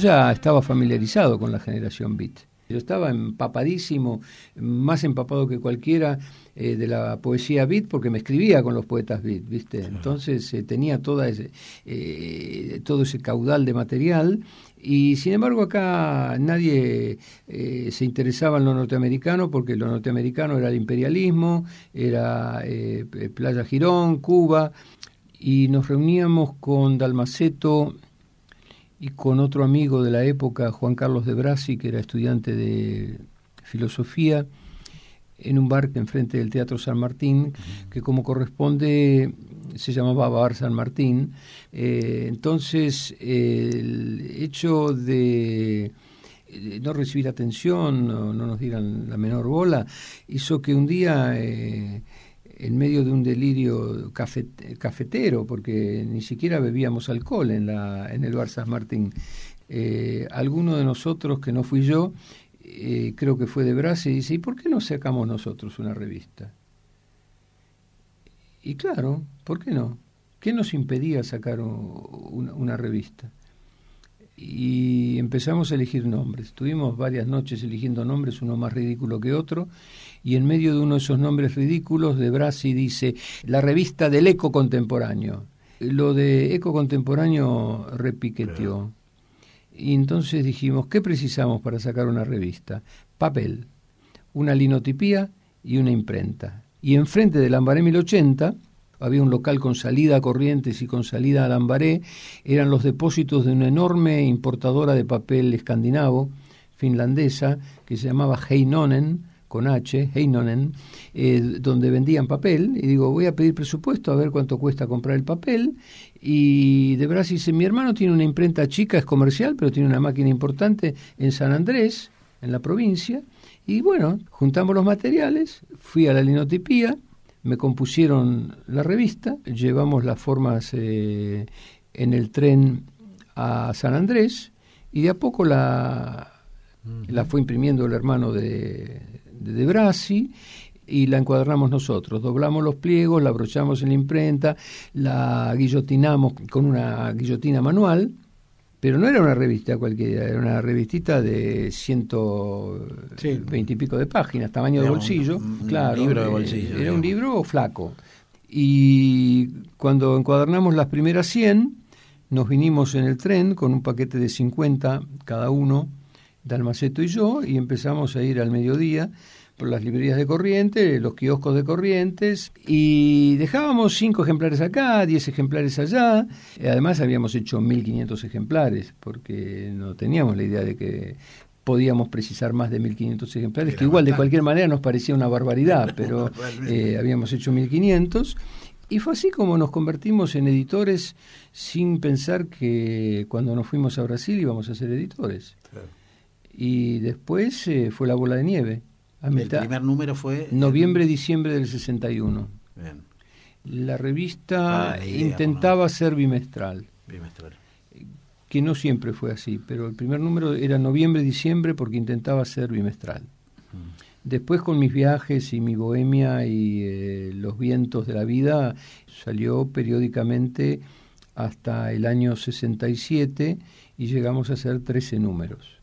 Yo ya estaba familiarizado con la generación beat. Yo estaba empapadísimo, más empapado que cualquiera eh, de la poesía beat porque me escribía con los poetas beat, ¿viste? Entonces eh, tenía toda ese, eh, todo ese caudal de material y sin embargo acá nadie se interesaba en lo norteamericano porque lo norteamericano era el imperialismo, era Playa Girón, Cuba y nos reuníamos con Dalmaceto y con otro amigo de la época, Juan Carlos de Brasi, que era estudiante de filosofía, en un bar enfrente del Teatro San Martín, que como corresponde se llamaba Bar San Martín. Eh, entonces, el hecho de no recibir atención, no, no, nos dieran la menor bola, hizo que un día eh, en medio de un delirio cafetero, porque ni siquiera bebíamos alcohol en, la, en el bar San Martín. Eh, alguno de nosotros, que no fui yo, eh, creo que fue de Brase, dice, ¿y por qué no sacamos nosotros una revista? Y claro, ¿por qué no? ¿Qué nos impedía sacar una revista? y empezamos a elegir nombres. Estuvimos varias noches eligiendo nombres, uno más ridículo que otro, y en medio de uno de esos nombres ridículos, de Brasi dice la revista del eco contemporáneo. Lo de eco contemporáneo repiqueteó. Y entonces dijimos, ¿qué precisamos para sacar una revista? Papel, una linotipía y una imprenta. Y enfrente del Ambaré 1080 había un local con salida a Corrientes y con salida a Lambaré, eran los depósitos de una enorme importadora de papel escandinavo, finlandesa, que se llamaba Heinonen, con H, Heinonen, eh, donde vendían papel, y digo, voy a pedir presupuesto a ver cuánto cuesta comprar el papel, y de Brasil dice, mi hermano tiene una imprenta chica, es comercial, pero tiene una máquina importante en San Andrés, en la provincia, y bueno, juntamos los materiales, fui a la linotipía, me compusieron la revista, llevamos las formas eh, en el tren a San Andrés y de a poco la, la fue imprimiendo el hermano de, de, Brasi y la encuadramos nosotros. Doblamos los pliegos, la abrochamos en la imprenta, la guillotinamos con una guillotina manual pero no era una revista cualquiera, era una revistita de ciento veinte y pico de páginas, tamaño de bolsillo. claro, libro de bolsillo. Era un libro flaco. Y cuando encuadernamos las primeras 100, nos vinimos en el tren con un paquete de 50 cada uno, Dalmaceto y yo, y empezamos a ir al mediodía por las librerías de Corrientes, los kioscos de Corrientes, y dejábamos cinco ejemplares acá, diez ejemplares allá. Además habíamos hecho 1.500 ejemplares, porque no teníamos la idea de que podíamos precisar más de 1.500 ejemplares, que igual de cualquier manera nos parecía una barbaridad, pero eh, habíamos hecho 1.500. Y fue así como nos convertimos en editores sin pensar que cuando nos fuimos a Brasil íbamos a ser editores. Y después eh, fue la bola de nieve el primer número fue... Noviembre-diciembre del 61. Bien. La revista intentaba ser bimestral. Bimestral. Que no siempre fue así, pero el primer número era noviembre-diciembre porque intentaba ser bimestral. Después con mis viajes y mi bohemia y eh, los vientos de la vida salió periódicamente hasta el año 67 y llegamos a hacer 13 números.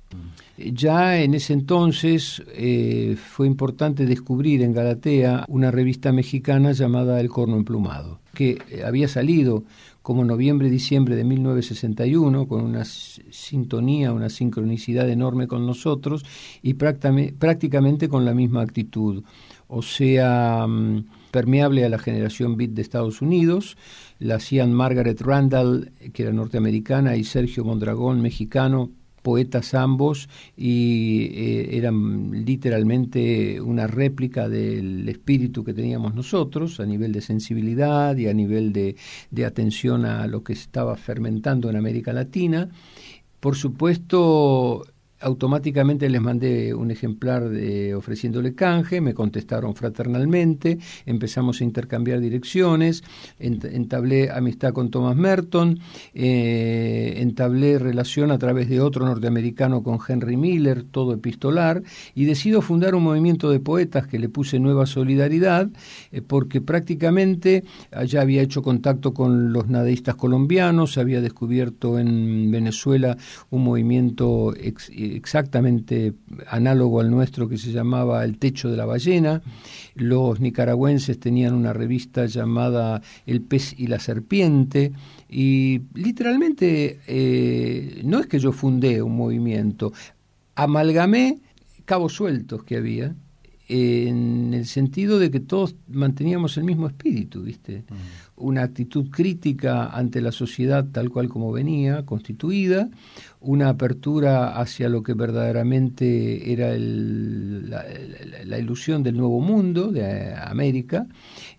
Ya en ese entonces eh, fue importante descubrir en Galatea una revista mexicana llamada El Corno Emplumado, que eh, había salido como noviembre-diciembre de 1961, con una sintonía, una sincronicidad enorme con nosotros y prácticamente con la misma actitud, o sea, mm, permeable a la generación beat de Estados Unidos, la hacían Margaret Randall, que era norteamericana, y Sergio Mondragón, mexicano, poetas ambos y eh, eran literalmente una réplica del espíritu que teníamos nosotros a nivel de sensibilidad y a nivel de, de atención a lo que estaba fermentando en América Latina. Por supuesto, automáticamente les mandé un ejemplar de, ofreciéndole canje, me contestaron fraternalmente, empezamos a intercambiar direcciones, entablé amistad con Thomas Merton, eh, entablé relación a través de otro norteamericano con Henry Miller, todo epistolar, y decido fundar un movimiento de poetas que le puse Nueva Solidaridad, eh, porque prácticamente ya había hecho contacto con los nadaístas colombianos, había descubierto en Venezuela un movimiento exactamente análogo al nuestro que se llamaba El Techo de la Ballena. Los nicaragüenses tenían una revista llamada El Pez y la Serpiente. Y literalmente eh, no es que yo fundé un movimiento, amalgamé cabos sueltos que había en el sentido de que todos manteníamos el mismo espíritu, ¿viste? Una actitud crítica ante la sociedad tal cual como venía, constituida, una apertura hacia lo que verdaderamente era la, ilusión del nuevo mundo de América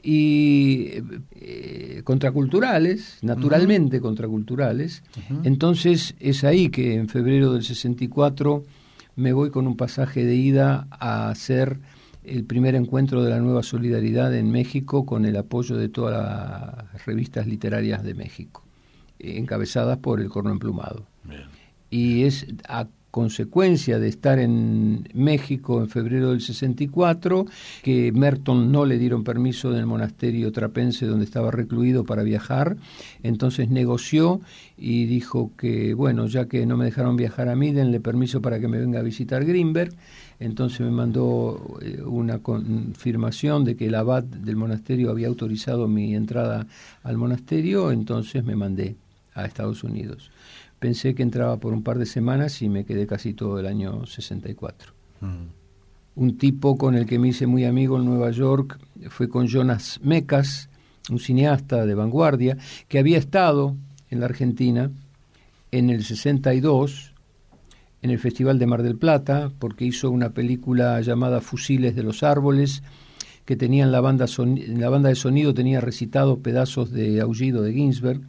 y eh, contraculturales, naturalmente contraculturales. Entonces es ahí que en febrero del 64 me voy con un pasaje de ida a hacer el primer encuentro de la nueva solidaridad en México con el apoyo de todas las revistas literarias de México, encabezadas por el Corno Emplumado. Y es a consecuencia de estar en México en febrero del 64, que Merton no le dieron permiso del monasterio trapense donde estaba recluido para viajar, entonces negoció y dijo que, bueno, ya que no me dejaron viajar a mí, denle permiso para que me venga a visitar Greenberg, entonces me mandó eh, una confirmación de que el abad del monasterio había autorizado mi entrada al monasterio, entonces me mandé a Estados Unidos. Pensé que entraba por un par de semanas y me quedé casi todo el año 64. Mm. Un tipo con el que me hice muy amigo en Nueva York fue con Jonas Mecas, un cineasta de vanguardia, que había estado en la Argentina en el 62 en el Festival de Mar del Plata, porque hizo una película llamada Fusiles de los Árboles, que tenían la banda, la banda de sonido tenía recitado pedazos de Aullido de Ginsberg,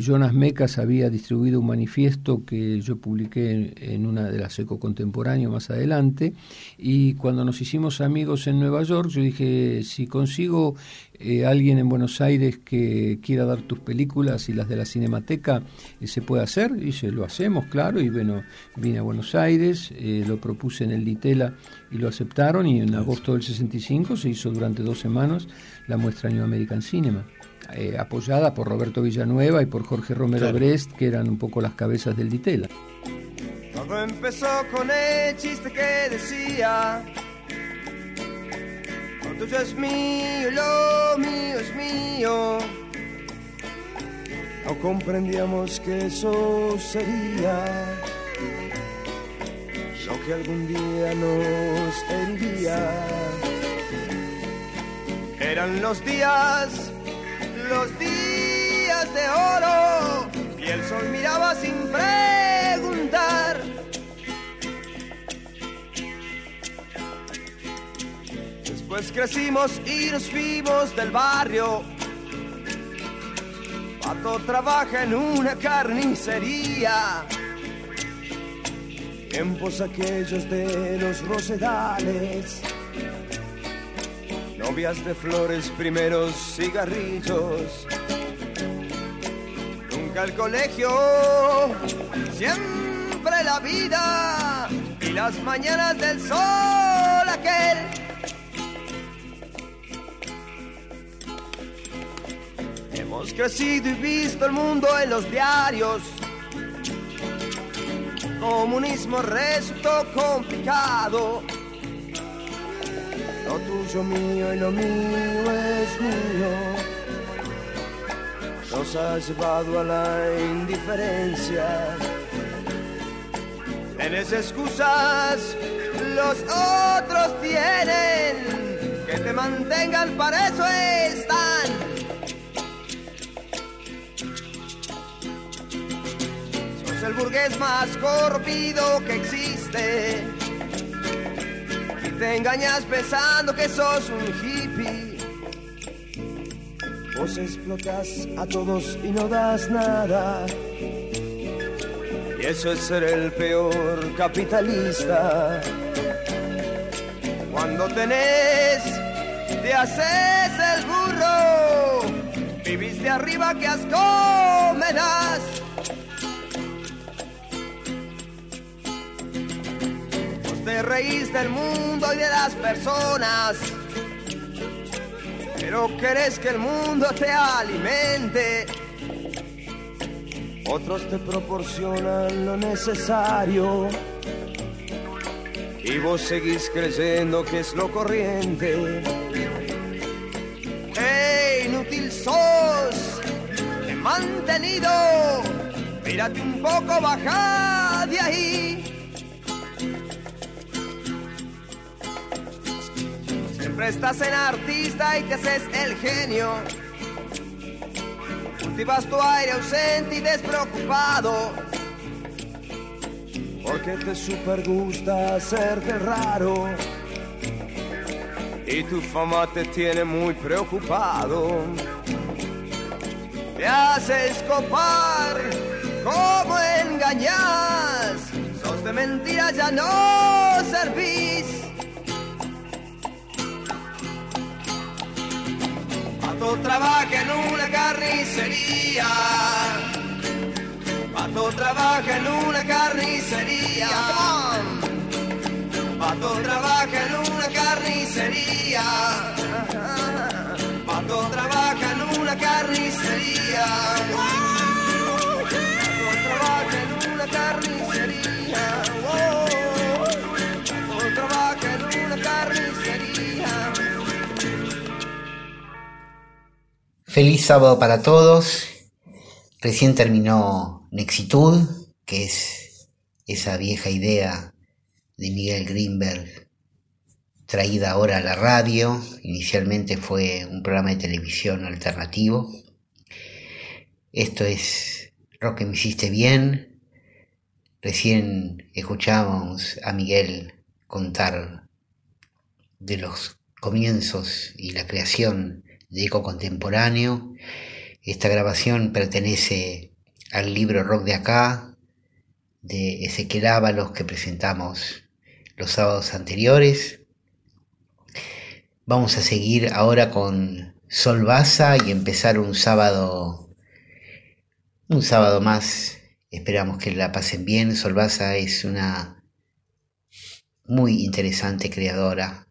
Jonas Mecas había distribuido un manifiesto que yo publiqué en, una de las Eco Contemporáneo más adelante y cuando nos hicimos amigos en Nueva York yo dije si consigo eh, alguien en Buenos Aires que quiera dar tus películas y las de la Cinemateca eh, se puede hacer y se lo hacemos claro y bueno vine a Buenos Aires lo propuse en el Ditela y lo aceptaron y en agosto del 65 se hizo durante dos semanas la muestra New American Cinema eh, apoyada por Roberto Villanueva y por Jorge Romero Brest, que eran un poco las cabezas del Ditela. Todo empezó con el chiste que decía, lo tuyo es mío, lo mío es mío. No comprendíamos que eso sería lo que algún día nos heriría. Eran los días los días de oro y el sol miraba sin preguntar. Después crecimos y nos fuimos del barrio. Pato trabaja en una carnicería. Tiempos aquellos de los rosedales novias de flores, primeros cigarrillos. Nunca el colegio, siempre la vida y las mañanas del sol aquel. Hemos crecido y visto el mundo en los diarios. Comunismo resultó complicado lo tuyo mío y lo mío es mío. Nos ha llevado a la indiferencia. Tienes excusas, los otros tienen. Que te mantengan, para eso están. Sos el burgués más corrompido que existe te engañas pensando que sos un hippie. Vos explotas a todos y no das nada. Y eso es ser el peor capitalista. Cuando tenés, te haces el burro. Vivís de arriba, que asco me das. Te reís del mundo y de las personas. Pero querés que el mundo te alimente. Otros te proporcionan lo necesario y vos seguís creyendo que es lo corriente. ¡Hey, inútil sos! Te mantenido. Mírate un poco, baja de ahí. Estás en artista y te haces el genio. Cultivas tu aire ausente y despreocupado porque te super gusta hacerte raro y tu fama te tiene muy preocupado. Te haces copar, como engañas, sos de mentira, ya no servís. Pato trabaja en una carnicería Pato trabaja en una carnicería. Pato trabaja en una carnicería. Pato trabaja en una carnicería. Trabaja en una carnicería. Feliz sábado para todos. Recién terminó Nexitud, que es esa vieja idea de Miguel Greenberg traída ahora a la radio. Inicialmente fue un programa de televisión alternativo. Esto es Rock que me hiciste bien. Recién escuchábamos a Miguel contar de los comienzos y la creación de Eco Contemporáneo. Esta grabación pertenece al libro Rock de acá, de Ezequiel Ábalos que presentamos los sábados anteriores. Vamos a seguir ahora con Sol Baza y empezar un sábado, un sábado más. Esperamos que la pasen bien. Sol Baza es una muy interesante creadora,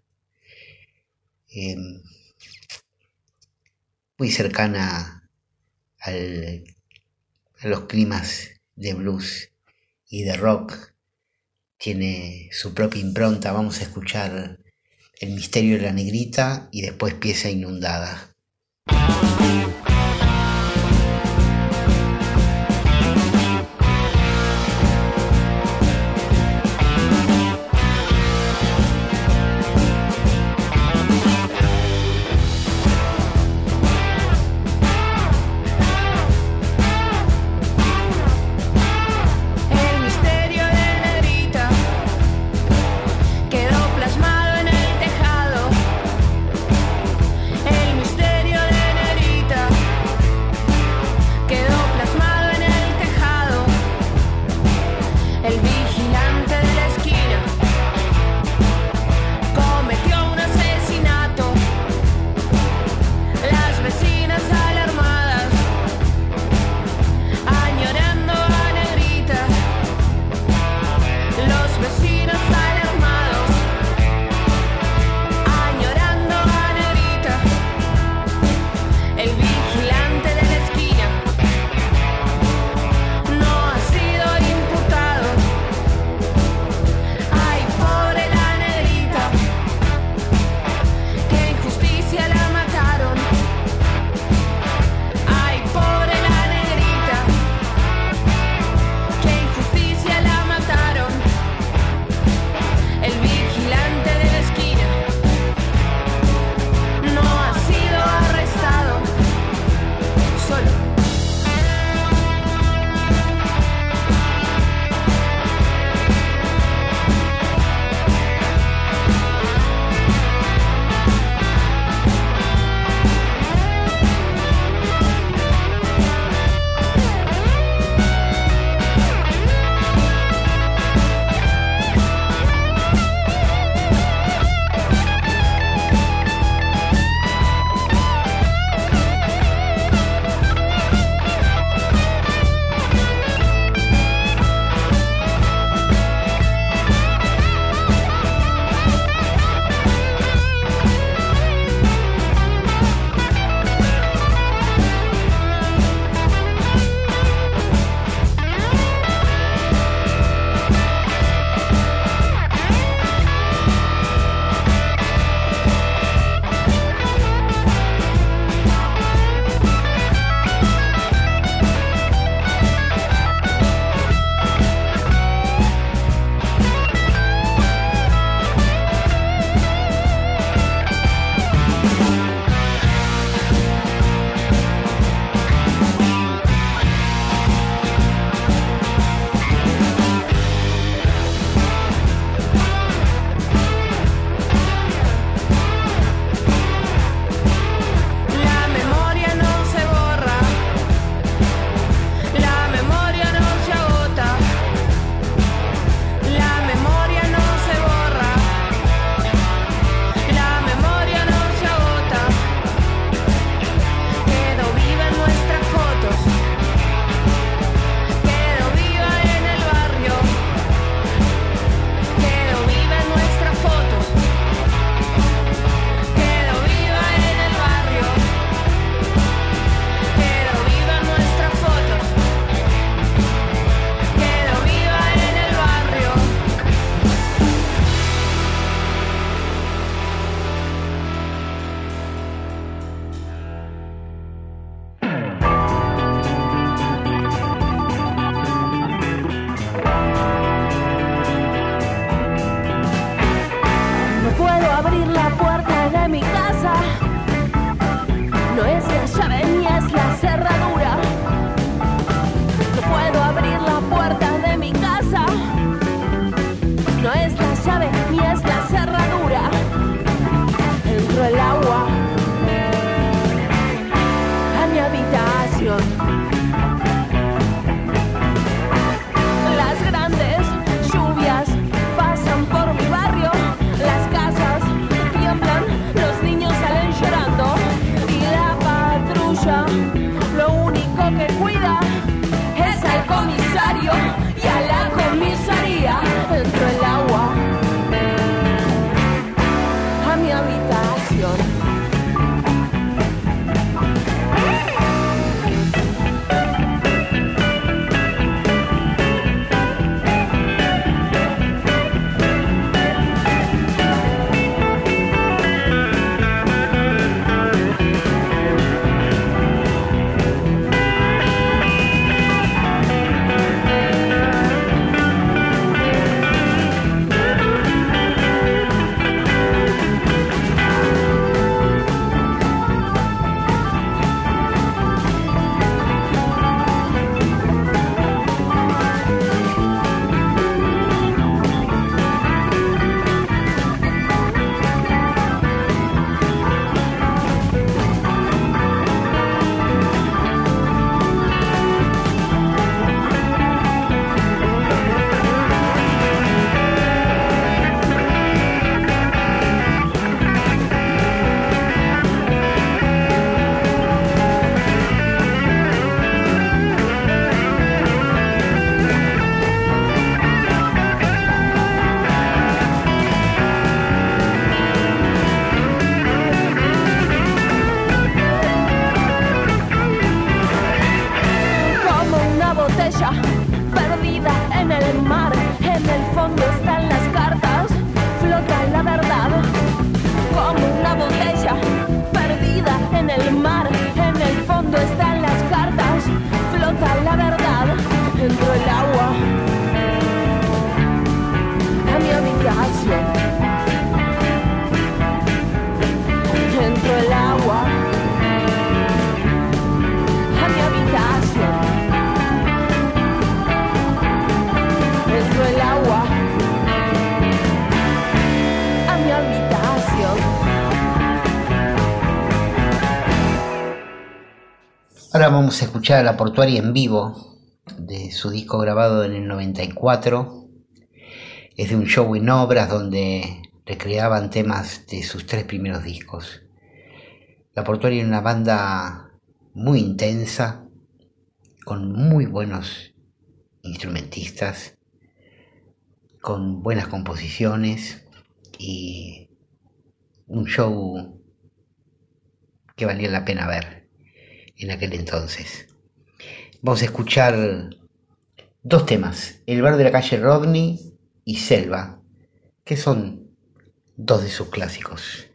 em, muy cercana al los climas de blues y de rock. Tiene su propia impronta. Vamos a escuchar El misterio de la negrita y después Pieza inundada. Ahora vamos a escuchar a la Portuaria en vivo de su disco grabado en el 94. Es de un show en obras donde recreaban temas de sus tres primeros discos. La Portuaria es una banda muy intensa, con muy buenos instrumentistas, con buenas composiciones y un show que valía la pena ver en aquel entonces. Vamos a escuchar dos temas, El bar de la calle Rodney y Selva, que son dos de sus clásicos.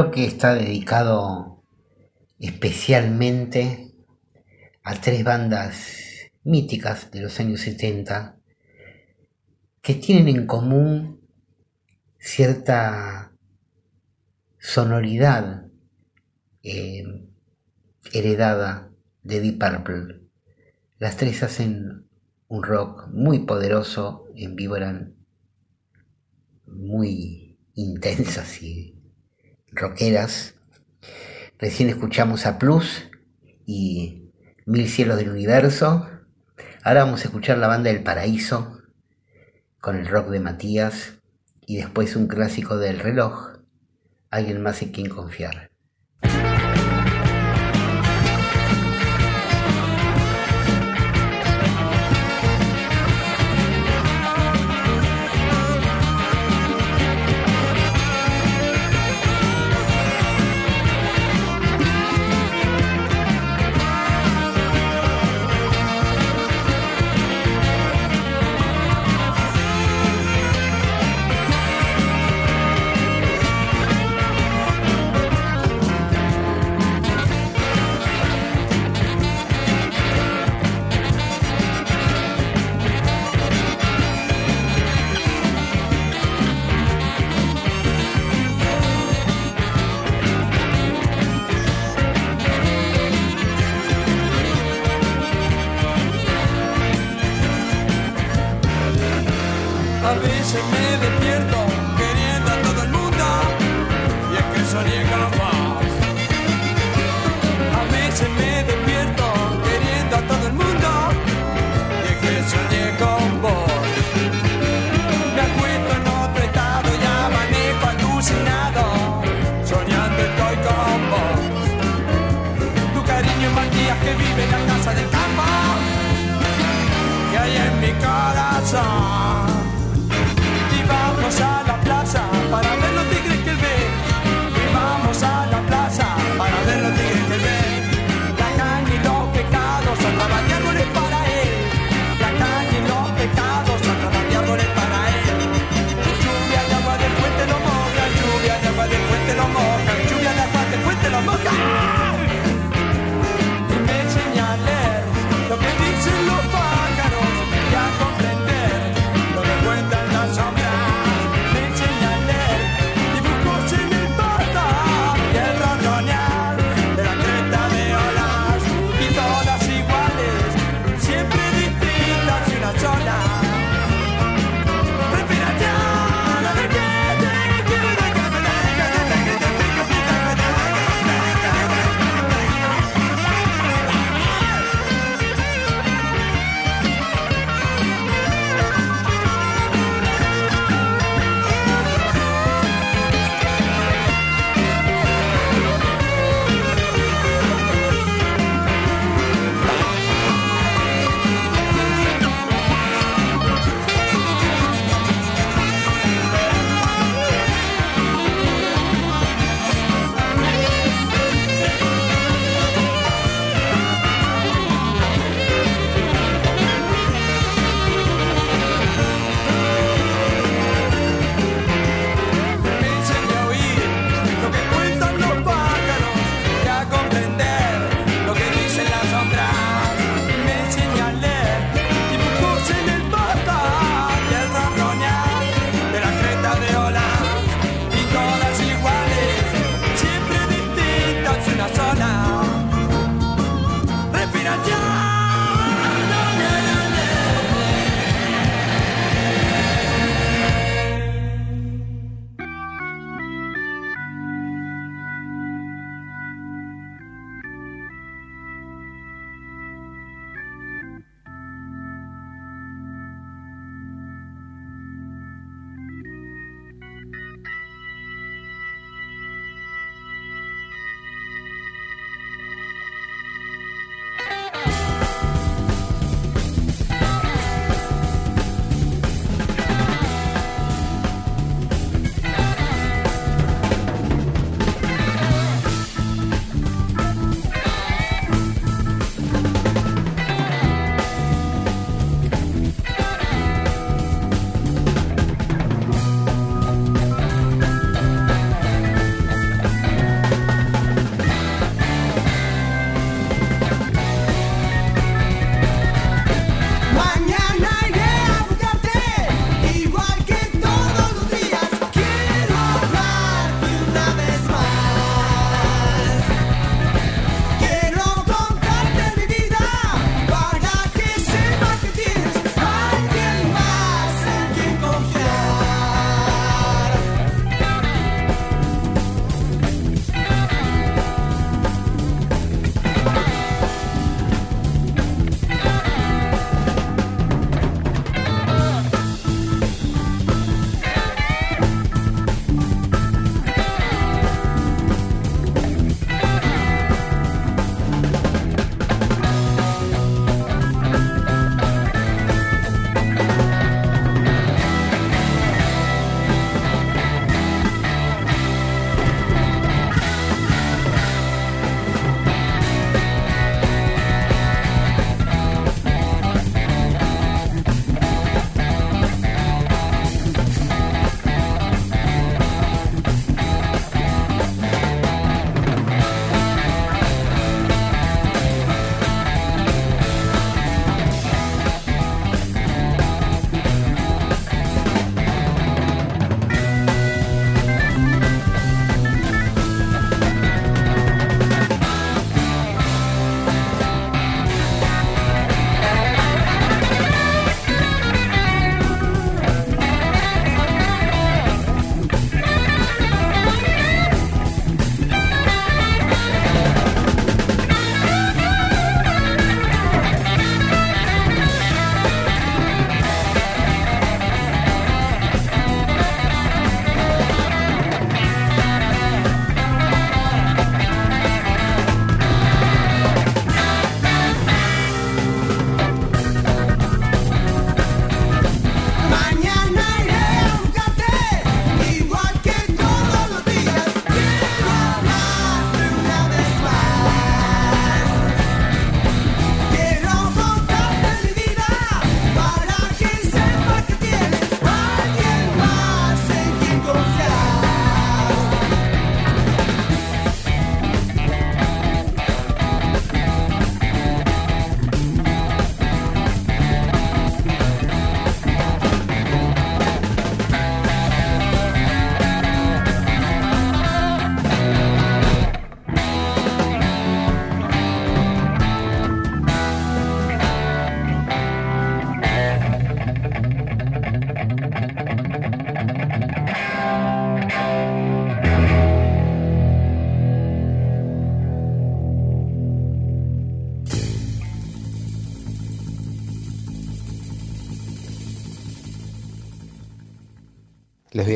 Bloque está dedicado especialmente a tres bandas míticas de los años 70 que tienen en común cierta sonoridad eh, heredada de Deep Purple. Las tres hacen un rock muy poderoso, en vivo muy intensas y rockeras. Recién escuchamos a Plus y Mil Cielos del Universo. Ahora vamos a escuchar la banda del Paraíso con el rock de Matías y después un clásico del reloj, alguien más en quien confiar.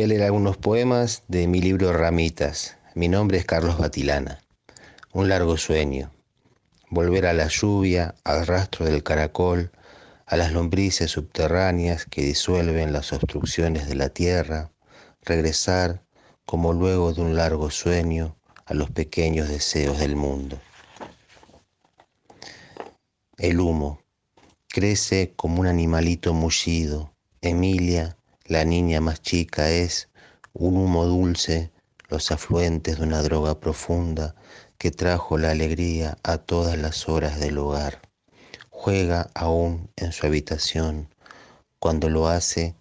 A leer algunos poemas de mi libro Ramitas. Mi nombre es Carlos Batilana. Un largo sueño. Volver a la lluvia, al rastro del caracol, a las lombrices subterráneas que disuelven las obstrucciones de la tierra, regresar, como luego de un largo sueño, a los pequeños deseos del mundo. El humo crece como un animalito mullido. Emilia, la niña más chica, es un humo dulce, los afluentes de una droga profunda que trajo la alegría a todas las horas del hogar. Juega aún en su habitación. Cuando lo hace,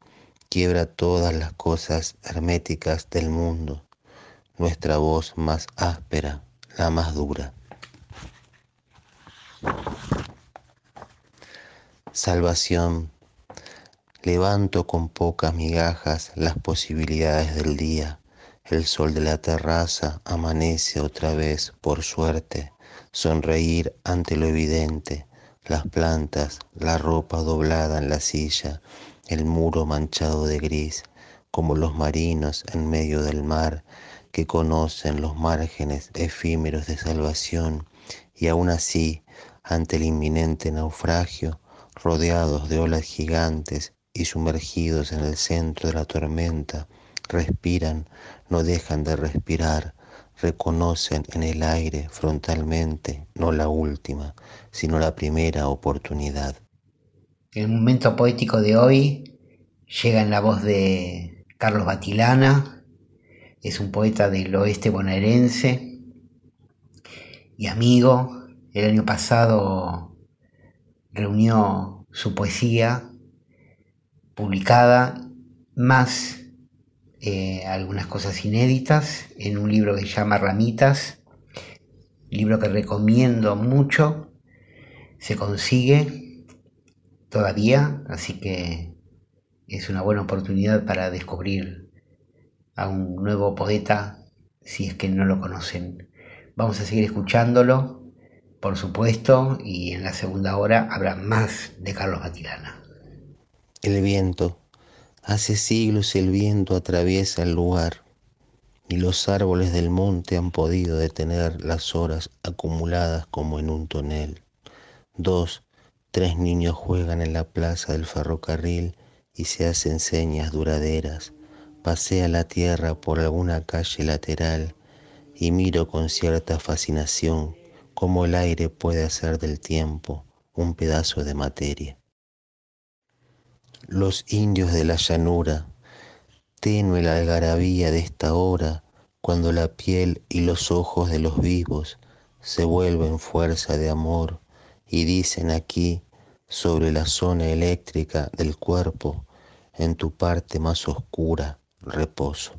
quiebra todas las cosas herméticas del mundo. Nuestra voz más áspera, la más dura. Salvación. Levanto con pocas migajas las posibilidades del día. El sol de la terraza amanece otra vez, por suerte. Sonreír ante lo evidente. Las plantas, la ropa doblada en la silla, el muro manchado de gris, como los marinos en medio del mar que conocen los márgenes efímeros de salvación y aún así, ante el inminente naufragio, rodeados de olas gigantes y sumergidos en el centro de la tormenta, respiran, no dejan de respirar, reconocen en el aire frontalmente no la última, sino la primera oportunidad. El momento poético de hoy llega en la voz de Carlos Batilana, es un poeta del oeste bonaerense y amigo. El año pasado reunió su poesía publicada más eh, algunas cosas inéditas en un libro que se llama Ramitas, libro que recomiendo mucho, se consigue todavía, así que es una buena oportunidad para descubrir a un nuevo poeta si es que no lo conocen. Vamos a seguir escuchándolo por supuesto, y en la segunda hora habrá más de Carlos Batilana. El viento. Hace siglos el viento atraviesa el lugar y los árboles del monte han podido detener las horas acumuladas como en un tonel. Dos, tres niños juegan en la plaza del ferrocarril y se hacen señas duraderas. Pasea la tierra por alguna calle lateral y miro con cierta fascinación cómo el aire puede hacer del tiempo un pedazo de materia. Los indios de la llanura, tenue la algarabía de esta hora, cuando la piel y los ojos de los vivos se vuelven fuerza de amor y dicen aquí, sobre la zona eléctrica del cuerpo, en tu parte más oscura, reposo.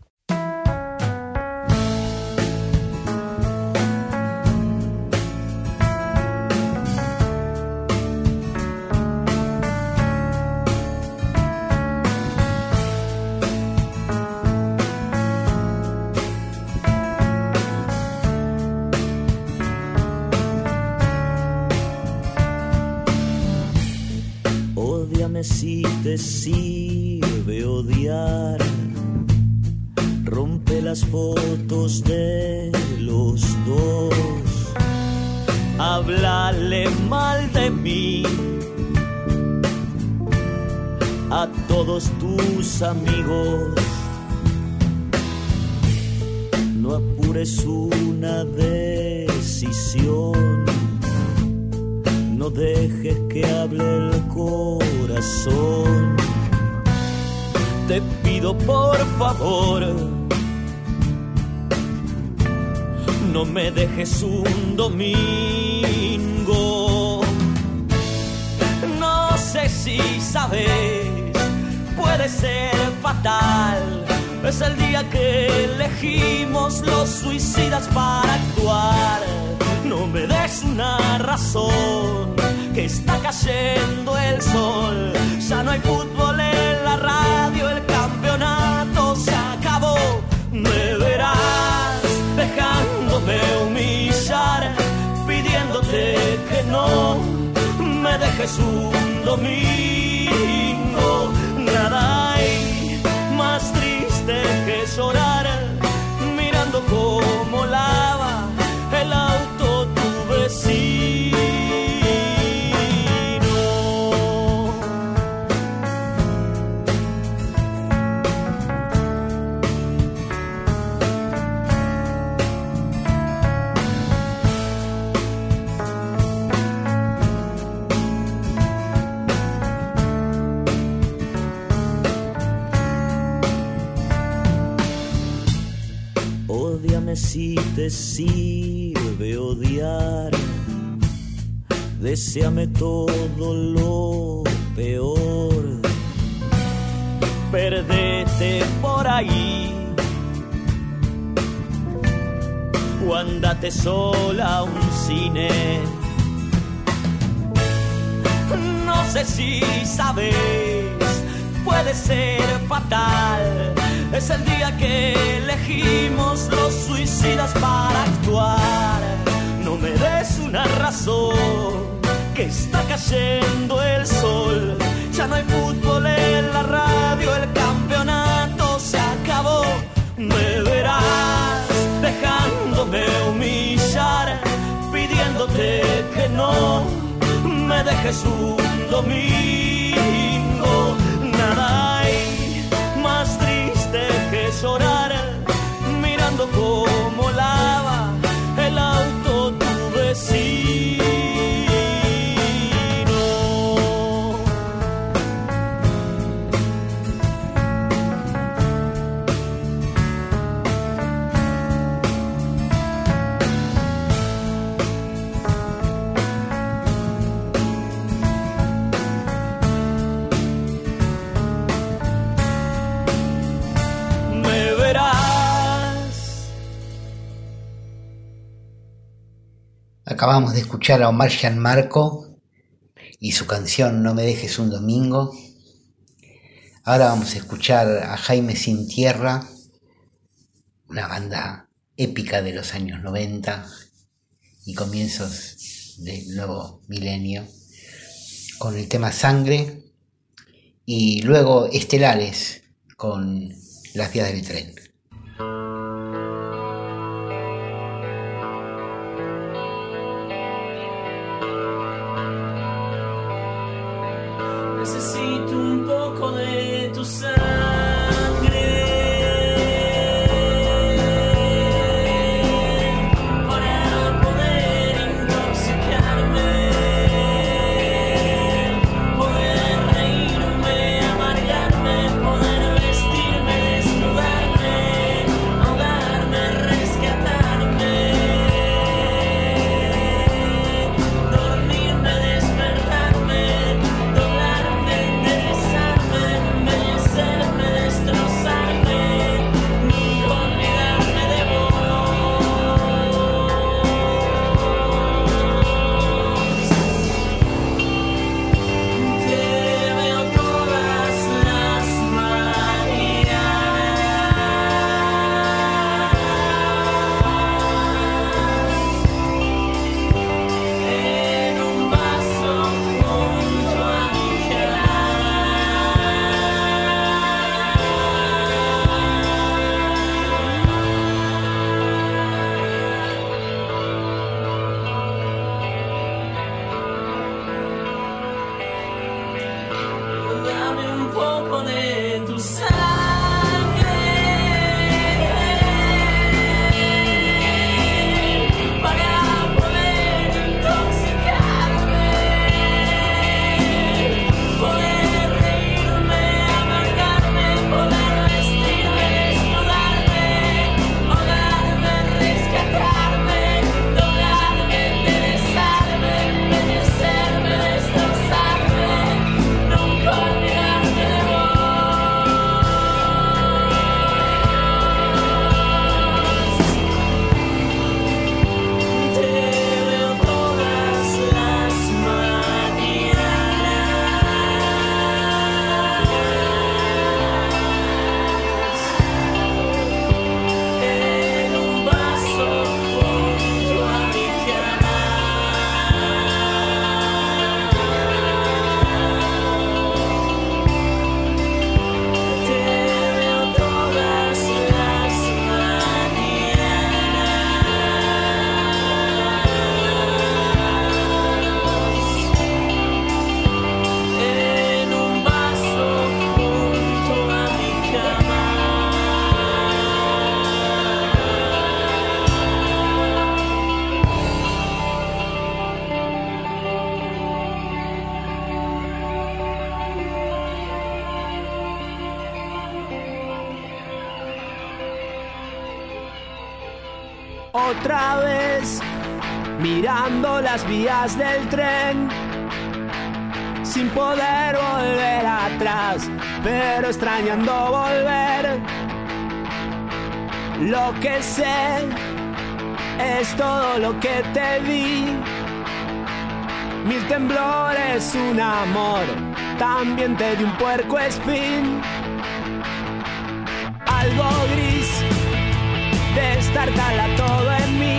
Si sabes, puede ser fatal. Es el día que elegimos los suicidas para actuar. No me des una razón, que está cayendo el sol, ya no hay fútbol en la radio, el campeonato se acabó, me verás dejándome humillar, pidiéndote que no viajes un domingo. Nada hay más triste que llorar mirando como la si te sirve odiar. Deseame todo lo peor. Perdete por ahí. O andate sola a un cine. No sé si sabes, puede ser fatal es el día que elegimos los suicidas para actuar. No me des una razón, que está cayendo el sol. Ya no hay fútbol en la radio, el campeonato se acabó. Me verás dejándome humillar, pidiéndote que no me dejes un domingo. Acabamos de escuchar a Omar Marco y su canción No me dejes un domingo. Ahora vamos a escuchar a Jaime Sin Tierra, una banda épica de los años 90 y comienzos del nuevo milenio, con el tema Sangre y luego Estelares con Las vías del tren. Las vías del tren, sin poder volver atrás, pero extrañando volver. Lo que sé es todo lo que te di. Mil temblores, un amor, también te di un puerco espín. Algo gris, destartala todo en mí.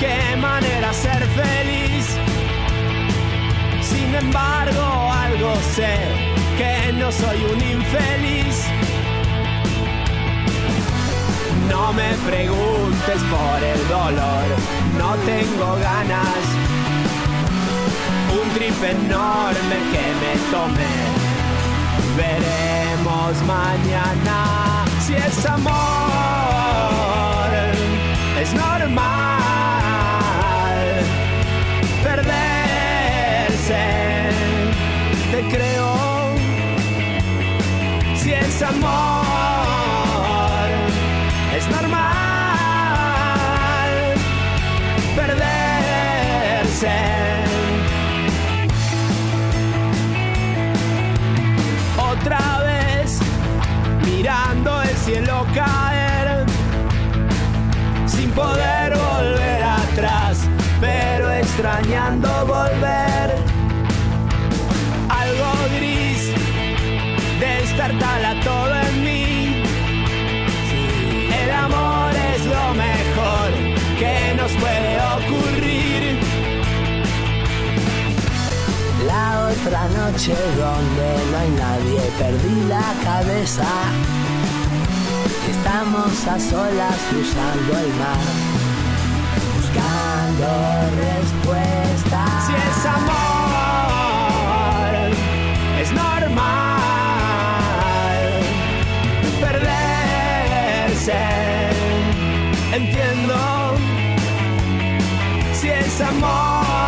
Qué manera ser feliz. Sin embargo, algo sé que no soy un infeliz. No me preguntes por el dolor, no tengo ganas. Un trip enorme que me tomé. Veremos mañana si es amor. Es normal perderse. Te creo si es amor. Extrañando volver. Algo gris, destartala todo en mí. El amor es lo mejor que nos puede ocurrir. La otra noche donde no hay nadie perdí la cabeza. Estamos a solas cruzando el mar, buscando respuestas. Es amor, es normal perderse. Entiendo si es amor,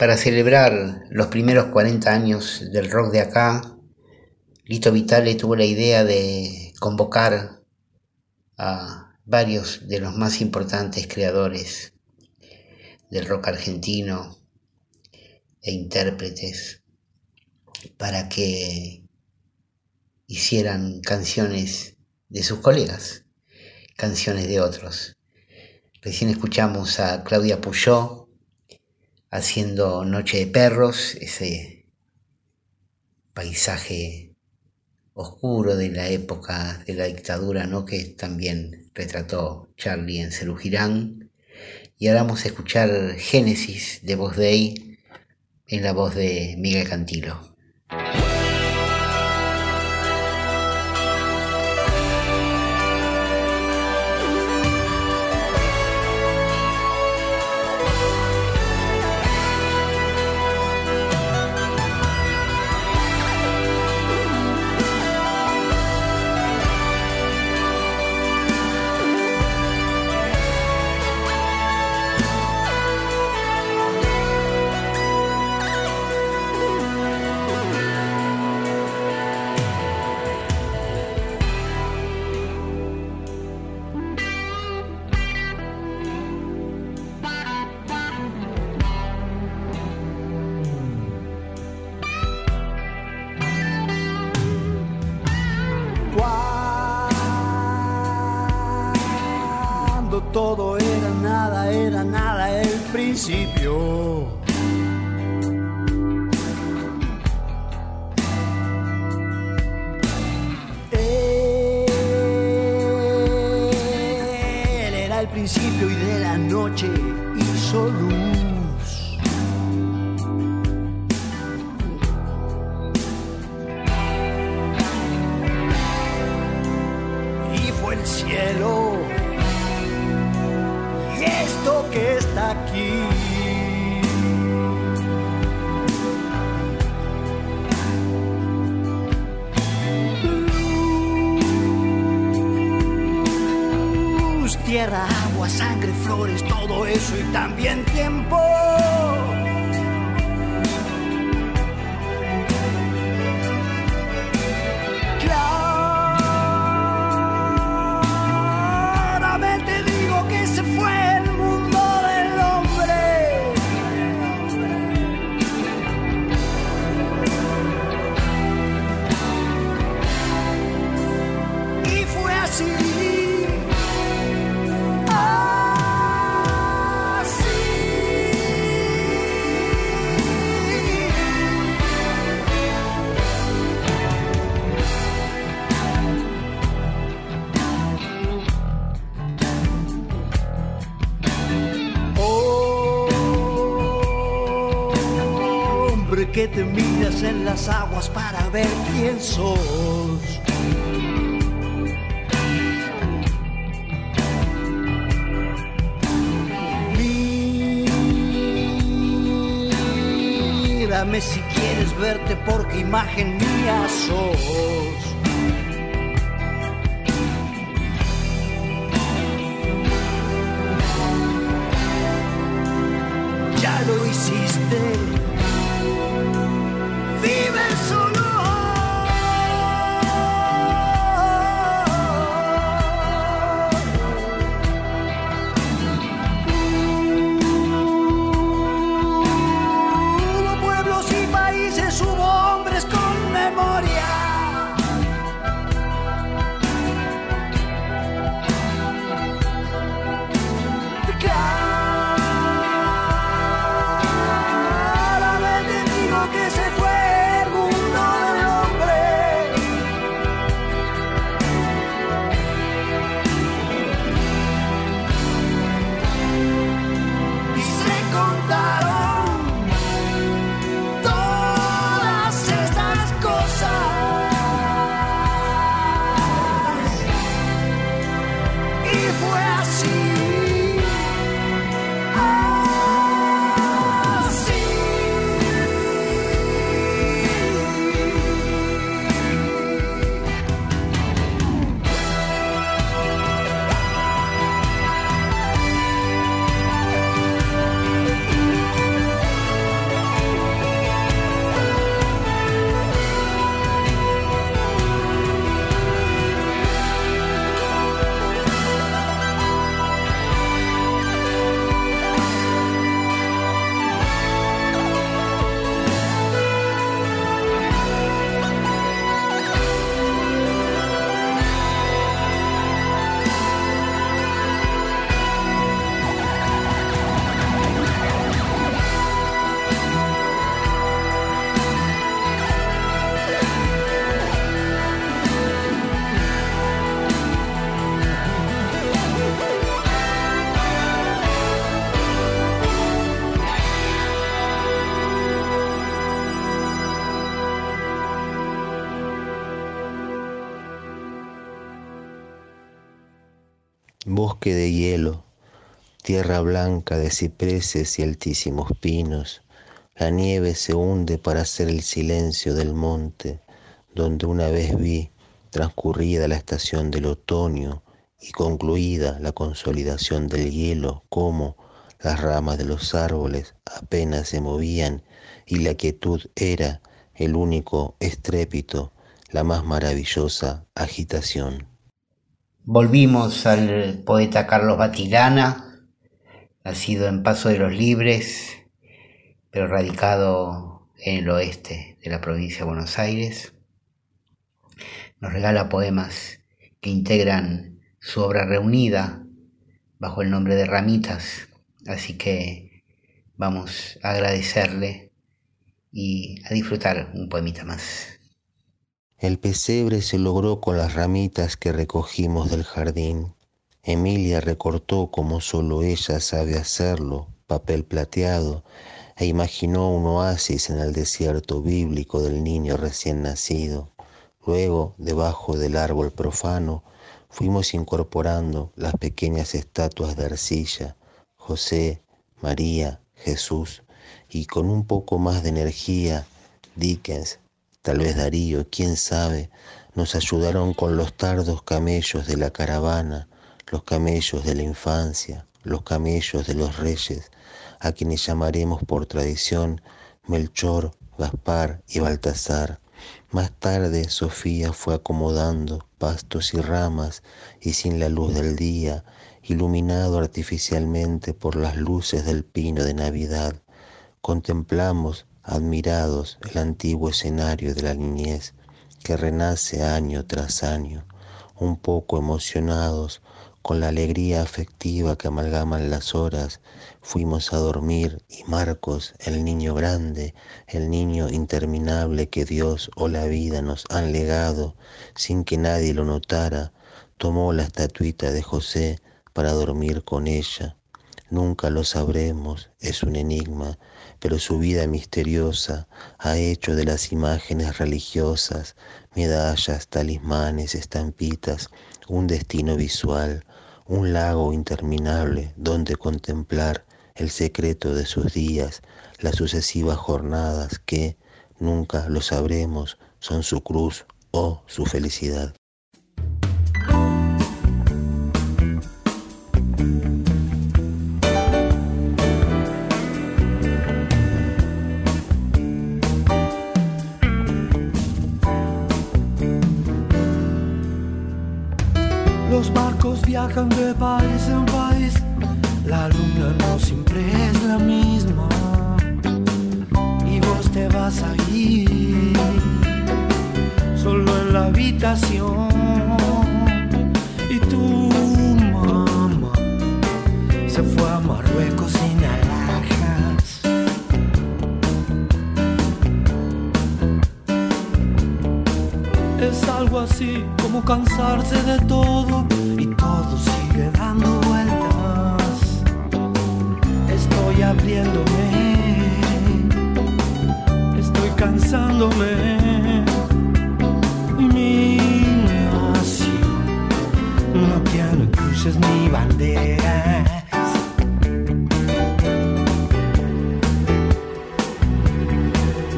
Para celebrar los primeros 40 años del rock de acá, Lito Vitale tuvo la idea de convocar a varios de los más importantes creadores del rock argentino e intérpretes para que hicieran canciones de sus colegas, canciones de otros. Recién escuchamos a Claudia Puyó haciendo Noche de Perros, ese paisaje oscuro de la época de la dictadura, ¿no? que también retrató Charlie en Cerugirán. Y ahora vamos a escuchar Génesis de Voz Day en la voz de Miguel Cantilo. Que te miras en las aguas para ver quién sos. Mírame si quieres verte porque imagen mía sos. Tierra blanca de cipreses y altísimos pinos. La nieve se hunde para hacer el silencio del monte, donde una vez vi, transcurrida la estación del otoño y concluida la consolidación del hielo, como las ramas de los árboles apenas se movían y la quietud era el único estrépito, la más maravillosa agitación. Volvimos al poeta Carlos Batilana, nacido en Paso de los Libres, pero radicado en el oeste de la provincia de Buenos Aires. Nos regala poemas que integran su obra reunida bajo el nombre de Ramitas, así que vamos a agradecerle y a disfrutar un poemita más. El pesebre se logró con las ramitas que recogimos del jardín. Emilia recortó como solo ella sabe hacerlo, papel plateado, e imaginó un oasis en el desierto bíblico del niño recién nacido. Luego, debajo del árbol profano, fuimos incorporando las pequeñas estatuas de arcilla, José, María, Jesús, y con un poco más de energía, Dickens, tal vez Darío, quién sabe, nos ayudaron con los tardos camellos de la caravana, los camellos de la infancia, los camellos de los reyes, a quienes llamaremos por tradición Melchor, Gaspar y Baltasar. Más tarde Sofía fue acomodando pastos y ramas y sin la luz del día, iluminado artificialmente por las luces del pino de Navidad, contemplamos admirados el antiguo escenario de la niñez que renace año tras año, un poco emocionados con la alegría afectiva que amalgaman las horas, fuimos a dormir y Marcos, el niño grande, el niño interminable que Dios o la vida nos han legado, sin que nadie lo notara, tomó la estatuita de José para dormir con ella. Nunca lo sabremos, es un enigma, pero su vida misteriosa ha hecho de las imágenes religiosas, medallas, talismanes, estampitas, un destino visual, un lago interminable donde contemplar el secreto de sus días, las sucesivas jornadas que, nunca lo sabremos, son su cruz o su felicidad. Viajan de país en país, la luna no siempre es la misma. Y vos te vas a ir solo en la habitación. Y tu mamá se fue a Marruecos sin alhajas. Es algo así como cansarse de todo todo sigue dando vueltas. Estoy abriéndome, estoy cansándome. Mi nación no tiene cruces ni banderas.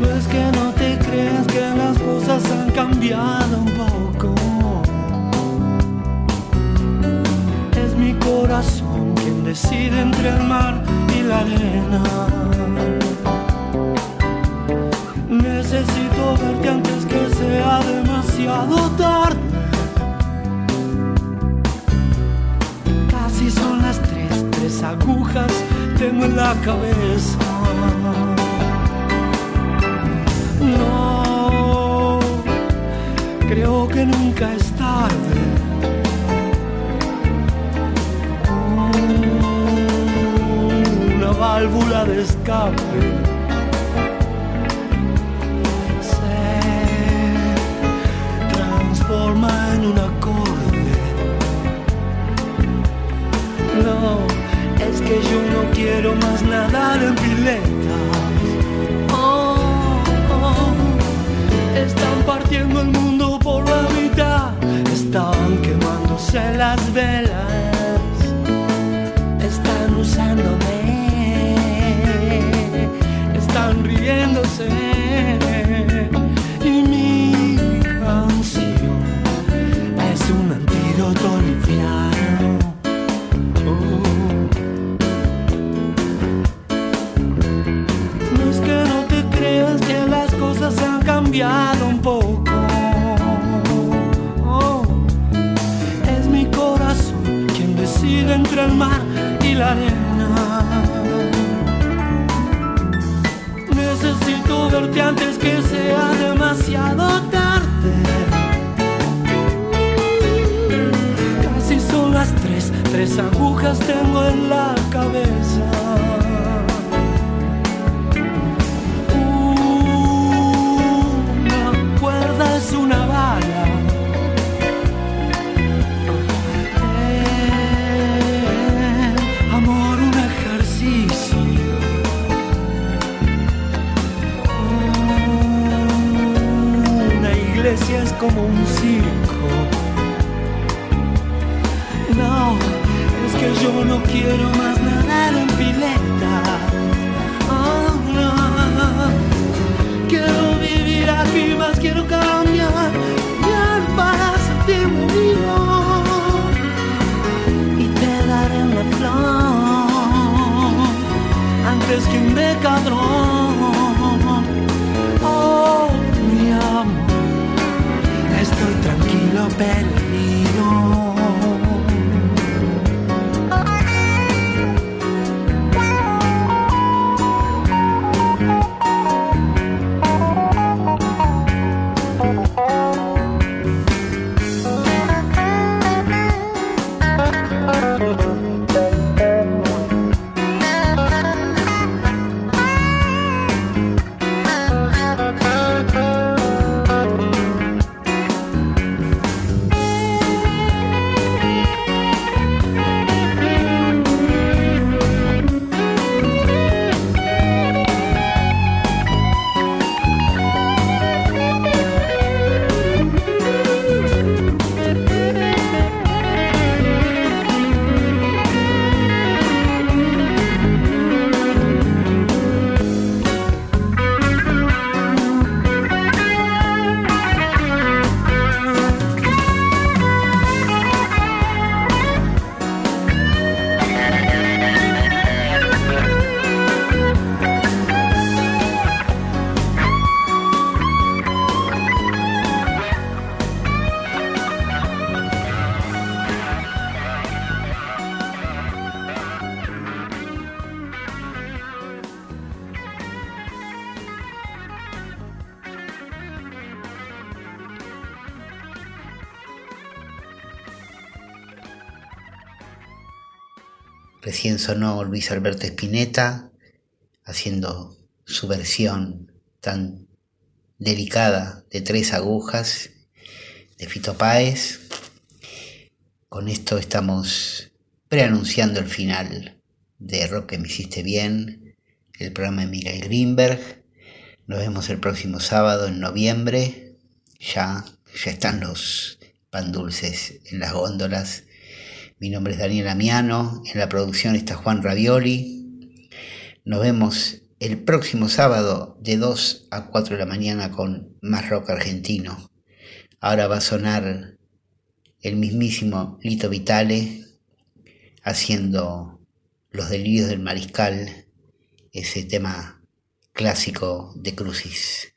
No decide entre el mar y la arena. Necesito verte antes que sea demasiado tarde. Casi son las tres, tres agujas tengo en la cabeza. No, creo que nunca es tarde válvula de escape. Se transforma en un acorde. No, es que yo no quiero más nadar en piletas. Oh, oh, están partiendo el mundo por la mitad, están quemándose las velas están riéndose y en la cabeza. Una cuerda es una bala. Eh, amor, un ejercicio. Una iglesia es como un quiero más nadar en pileta. Oh, no. Quiero vivir aquí, más quiero cambiar. Ya para sentirme vivo. Y te daré una flor antes que un decadrón. Oh, mi amor, estoy tranquilo, perdido. Sonó Luis Alberto Spinetta haciendo su versión tan delicada de tres agujas de Fito Páez. Con esto estamos preanunciando el final de Rock que me hiciste bien, el programa de Miguel Greenberg. Nos vemos el próximo sábado en noviembre. Ya, ya están los pan dulces en las góndolas. Mi nombre es Daniel Amiano, en la producción está Juan Ravioli. Nos vemos el próximo sábado de 2 a 4 de la mañana con más rock argentino. Ahora va a sonar el mismísimo Lito Vitale haciendo Los delirios del mariscal, ese tema clásico de Crucis.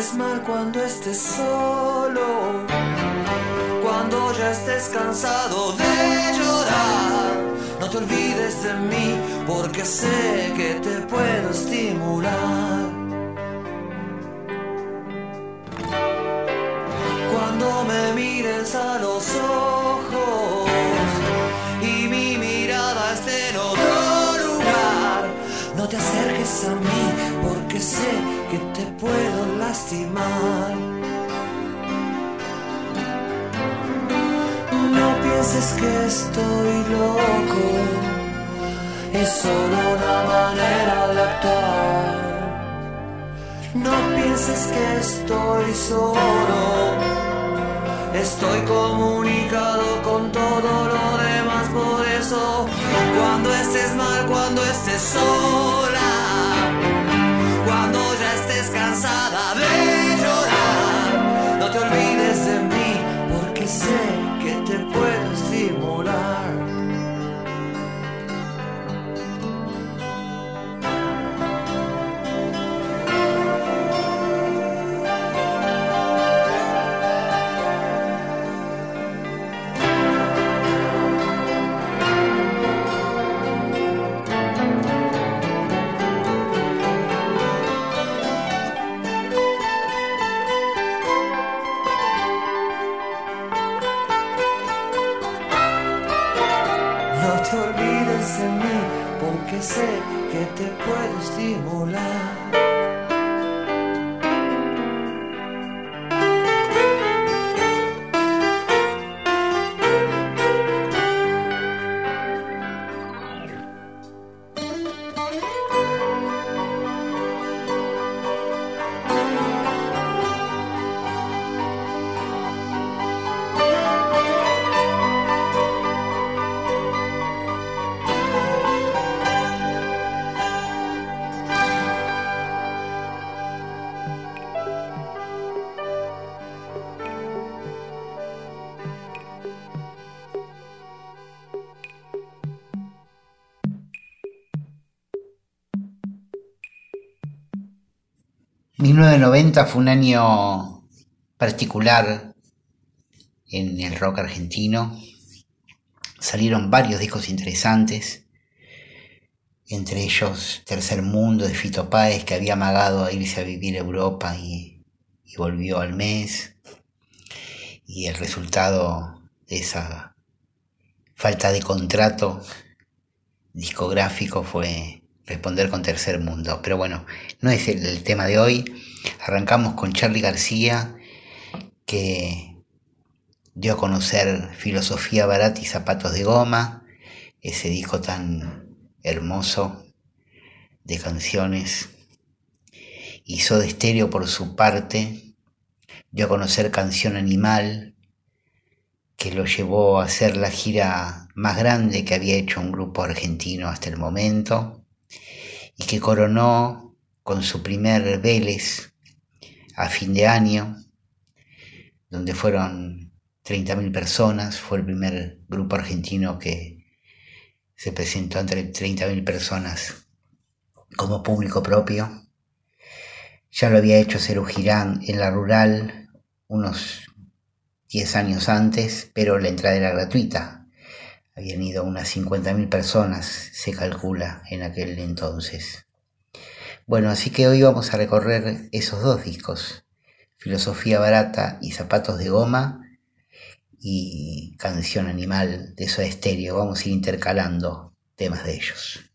Estés mal, cuando estés solo, cuando ya estés cansado de llorar, no te olvides de mí porque sé que te puedo estimular. Loco, es solo una manera de actuar. No pienses que estoy solo, estoy comunicado con todo lo demás, por eso cuando estés mal, cuando estés sola, cuando ya estés cansada de llorar, no te olvides de mí, porque sé que te puedo estimular. ...1990 fue un año particular en el rock argentino. Salieron varios discos interesantes, entre ellos Tercer Mundo de Fito Páez, que había amagado a irse a vivir a Europa y, y volvió al mes. Y el resultado de esa falta de contrato discográfico fue responder con Tercer Mundo. Pero bueno, no es el, tema de hoy. Arrancamos con Charlie García, que dio a conocer Filosofía Barata y Zapatos de Goma, ese disco tan hermoso de canciones. Hizo de estéreo por su parte, dio a conocer Canción Animal, que lo llevó a hacer la gira más grande que había hecho un grupo argentino hasta el momento y que coronó con su primer Vélez a fin de año, donde fueron 30.000 personas, fue el primer grupo argentino que se presentó entre 30.000 personas como público propio. Ya lo había hecho Cerú Girán en la rural unos 10 años antes, pero la entrada era gratuita. Habían ido unas 50.000 personas, se calcula, en aquel entonces. Bueno, así que hoy vamos a recorrer esos dos discos, Filosofía Barata y Zapatos de Goma y Canción Animal de Soda Estéreo. Vamos a ir intercalando temas de ellos.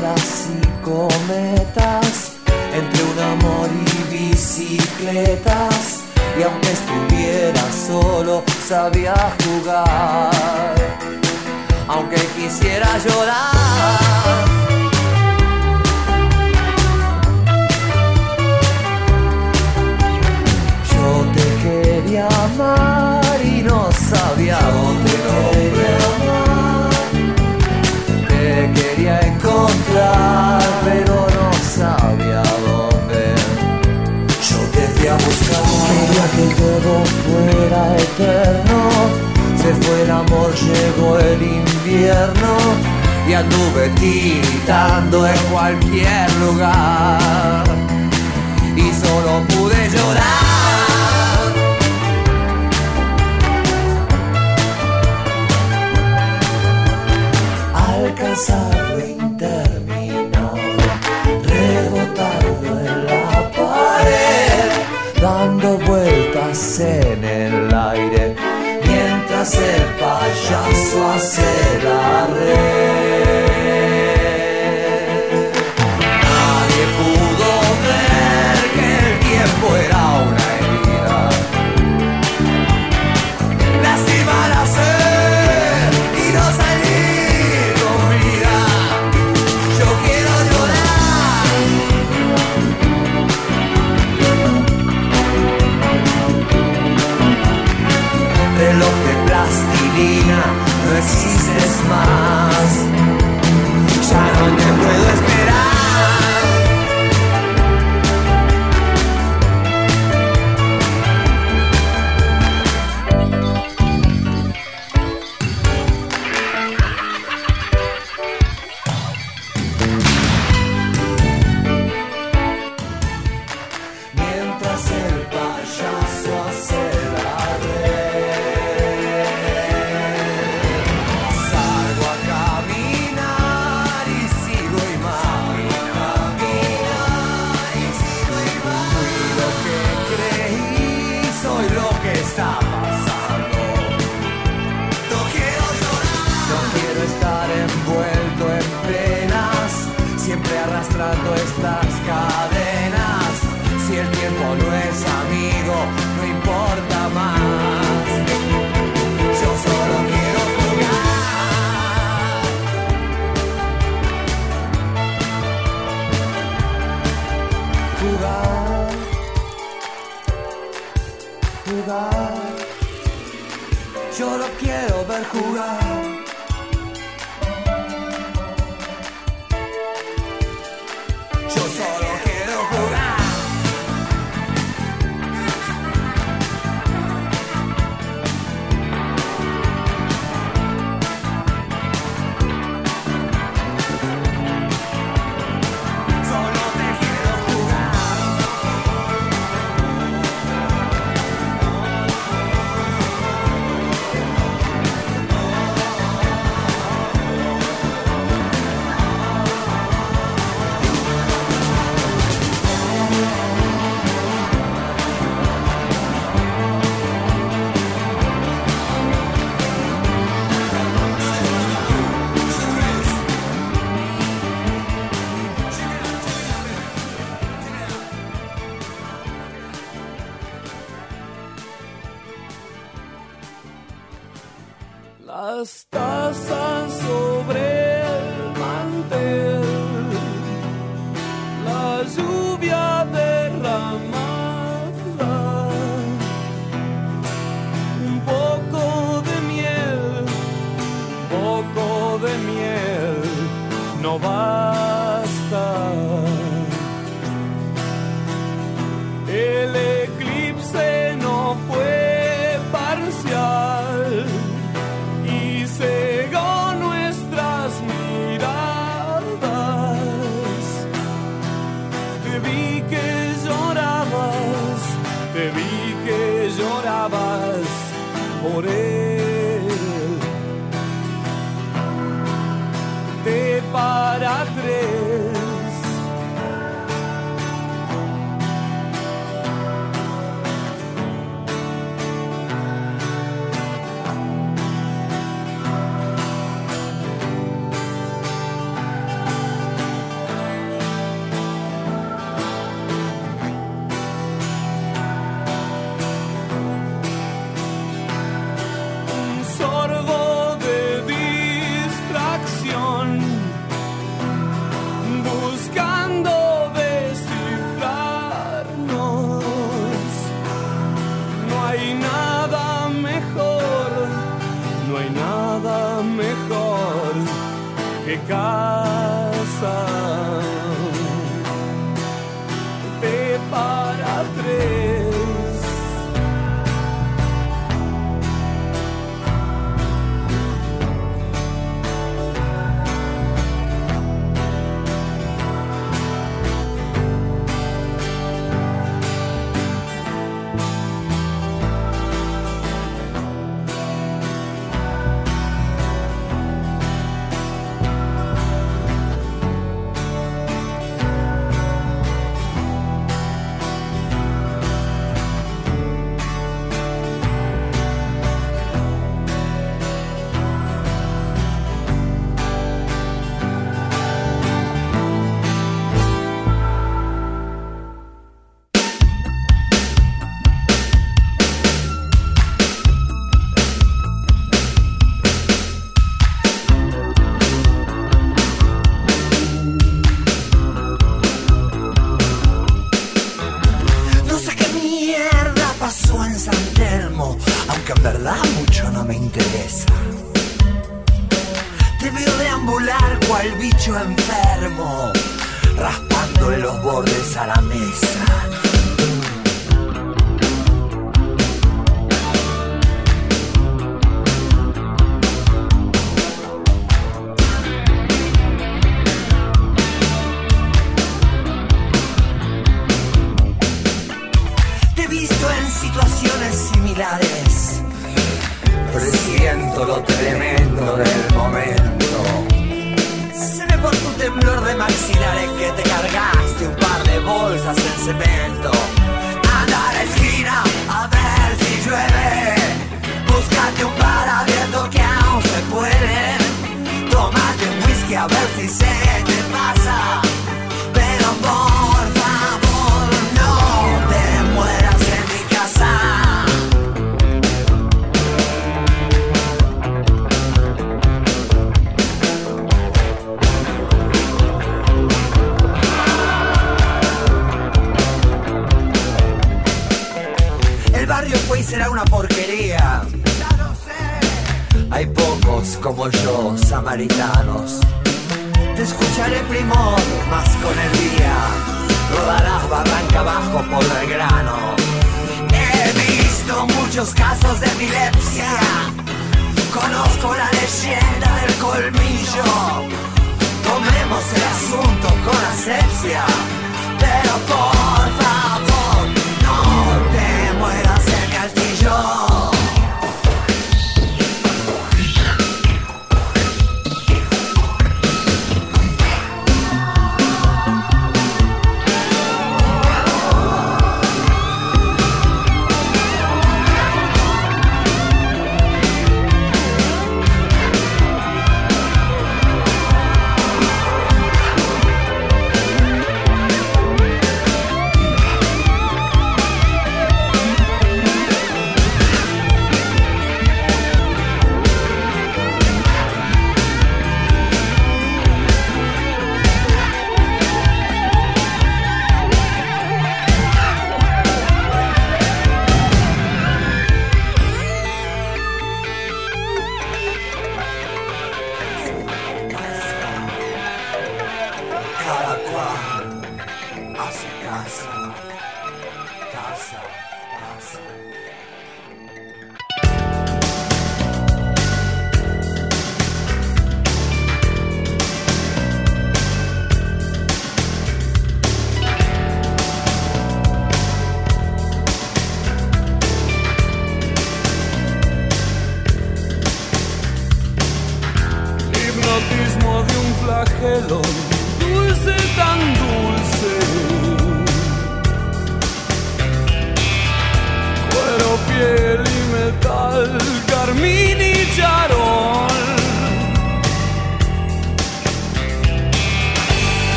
Rayuelas y cometas, entre un amor y bicicletas. Y aunque estuviera solo, sabía jugar aunque quisiera llorar. Yo te quería amar y no sabía dónde quería amar. Quería encontrar, pero no sabía dónde. Yo te fui a buscar, quería que todo fuera eterno. Se fue el amor, llegó el invierno y anduve tiritando en cualquier lugar y solo pude llorar. Alcanzar lo interminado, rebotando en la pared, dando vueltas en el aire mientras el payaso hace la red. mercies and smiles. Shine on them, will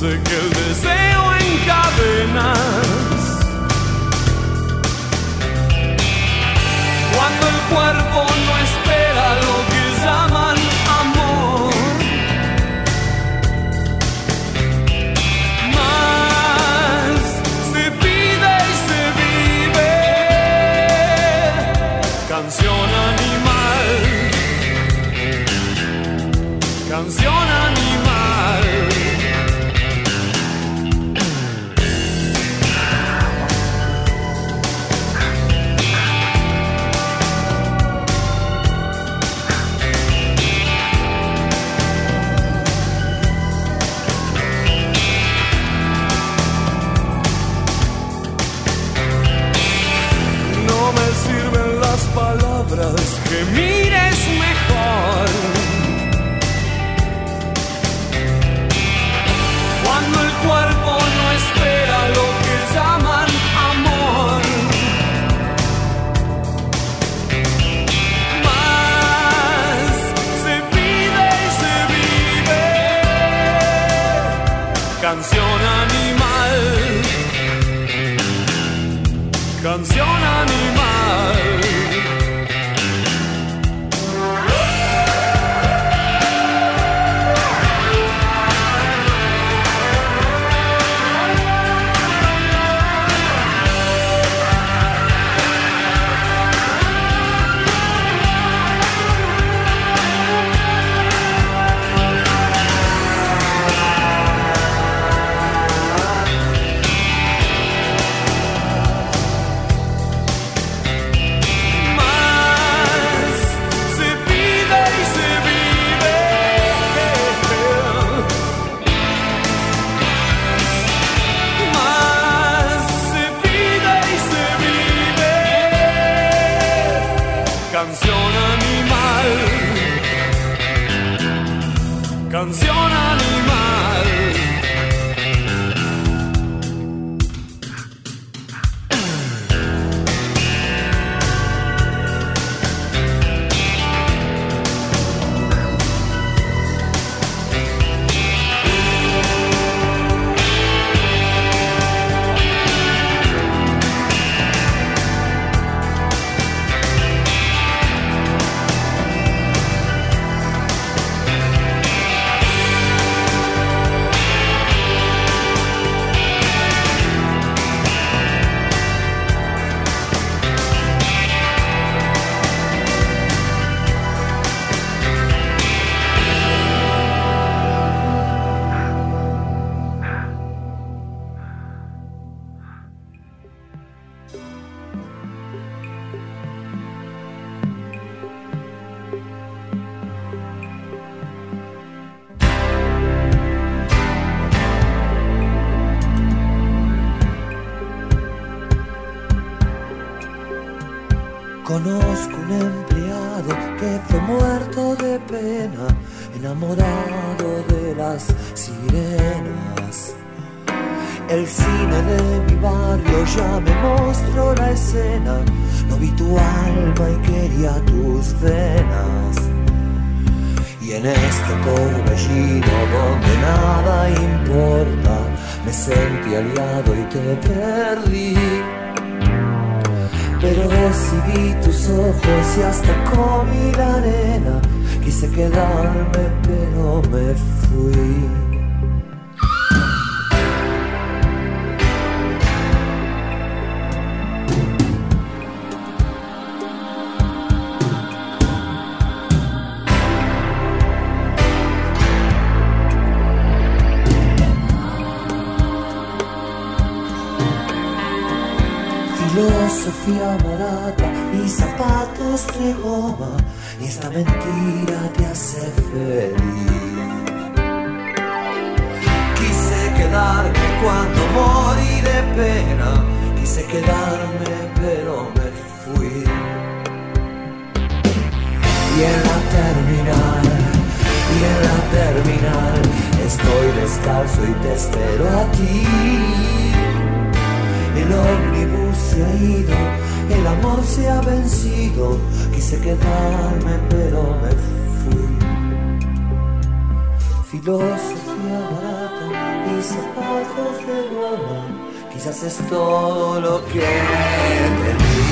dulce que el empleado que fue muerto de pena, enamorado de las sirenas. El cine de mi barrio ya me mostró la escena, no vi tu alma y quería tus venas. Y en este torbellino donde nada importa, me sentí aliado y te perdí. Pero vi tus ojos y hasta comí la arena, quise quedarme pero me fui. Filosofía barata y zapatos de y esta mentira te hace feliz. Quise quedarme cuando morí de pena, quise quedarme pero me fui. Y en la terminal, y en la terminal, estoy descalzo y te espero a ti. El ómnibus se ha ido, el amor se ha vencido, quise quedarme pero me fui. Filosofía barata y zapatos de goma, quizás es todo lo que.